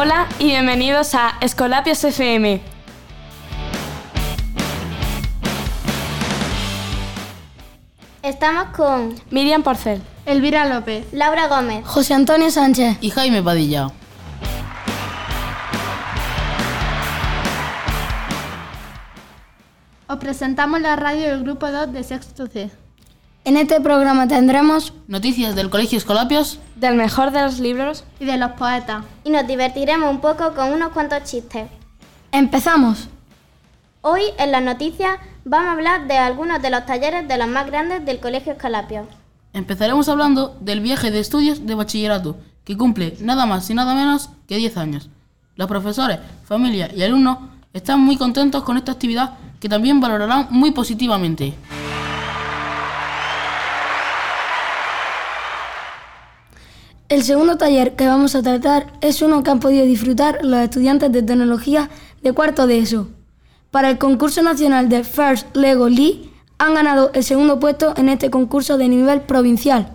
Hola y bienvenidos a Escolapios FM. Estamos con Miriam Porcel. Elvira López. Laura Gómez. José Antonio Sánchez. Y Jaime Padilla. Os presentamos la radio del grupo 2 de Sexto C. En este programa tendremos Noticias del Colegio Escolapios. Del mejor de los libros. Y de los poetas. Y nos divertiremos un poco con unos cuantos chistes. Empezamos. Hoy en las noticias vamos a hablar de algunos de los talleres de los más grandes del Colegio Escalapio. Empezaremos hablando del viaje de estudios de bachillerato, que cumple nada más y nada menos que 10 años. Los profesores, familia y alumnos están muy contentos con esta actividad que también valorarán muy positivamente. El segundo taller que vamos a tratar es uno que han podido disfrutar los estudiantes de tecnología de cuarto de ESO. Para el concurso nacional de First Lego League han ganado el segundo puesto en este concurso de nivel provincial.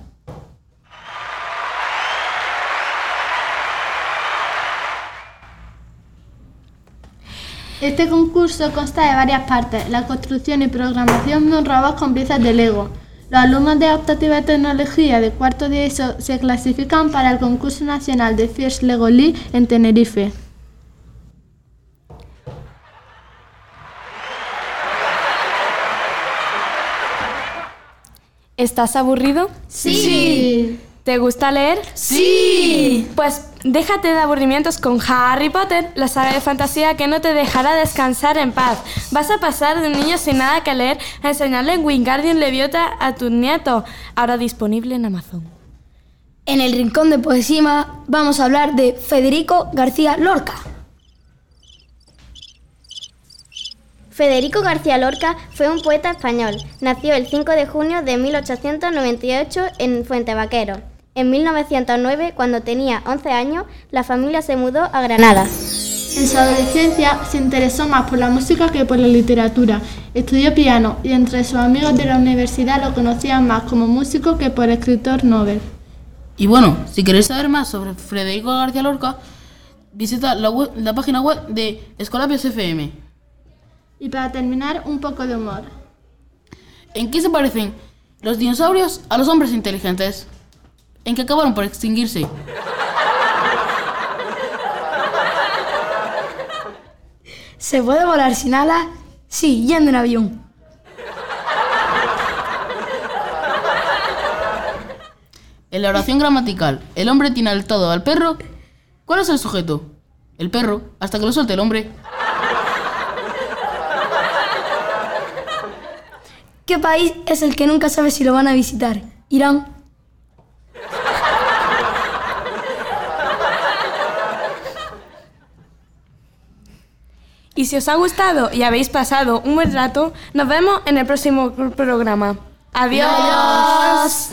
Este concurso consta de varias partes, la construcción y programación de un robot con piezas de Lego. Los alumnos de optativa de tecnología de cuarto de ESO se clasifican para el concurso nacional de First Lego League en Tenerife. ¿Estás aburrido? Sí. ¿Te gusta leer? ¡Sí! Pues déjate de aburrimientos con Harry Potter, la saga de fantasía que no te dejará descansar en paz. Vas a pasar de un niño sin nada que leer a enseñarle en Wingardium Leviosa a tu nieto, ahora disponible en Amazon. En el rincón de poesía vamos a hablar de Federico García Lorca. Federico García Lorca fue un poeta español. Nació el 5 de junio de 1898 en Fuentevaquero. En 1909, cuando tenía 11 años, la familia se mudó a Granada. En su adolescencia se interesó más por la música que por la literatura. Estudió piano y entre sus amigos de la universidad lo conocían más como músico que por escritor Nobel. Y bueno, si queréis saber más sobre Federico García Lorca, visita la, web- la página web de Escolapios FM. Y para terminar, un poco de humor. ¿En qué se parecen los dinosaurios a los hombres inteligentes? En que acabaron por extinguirse. ¿Se puede volar sin alas? Sí, yendo en avión. En la oración gramatical, el hombre tiene al todo al perro. ¿Cuál es el sujeto? El perro, hasta que lo suelte el hombre. ¿Qué país es el que nunca sabe si lo van a visitar? Irán. Y si os ha gustado y habéis pasado un buen rato, nos vemos en el próximo programa. Adiós.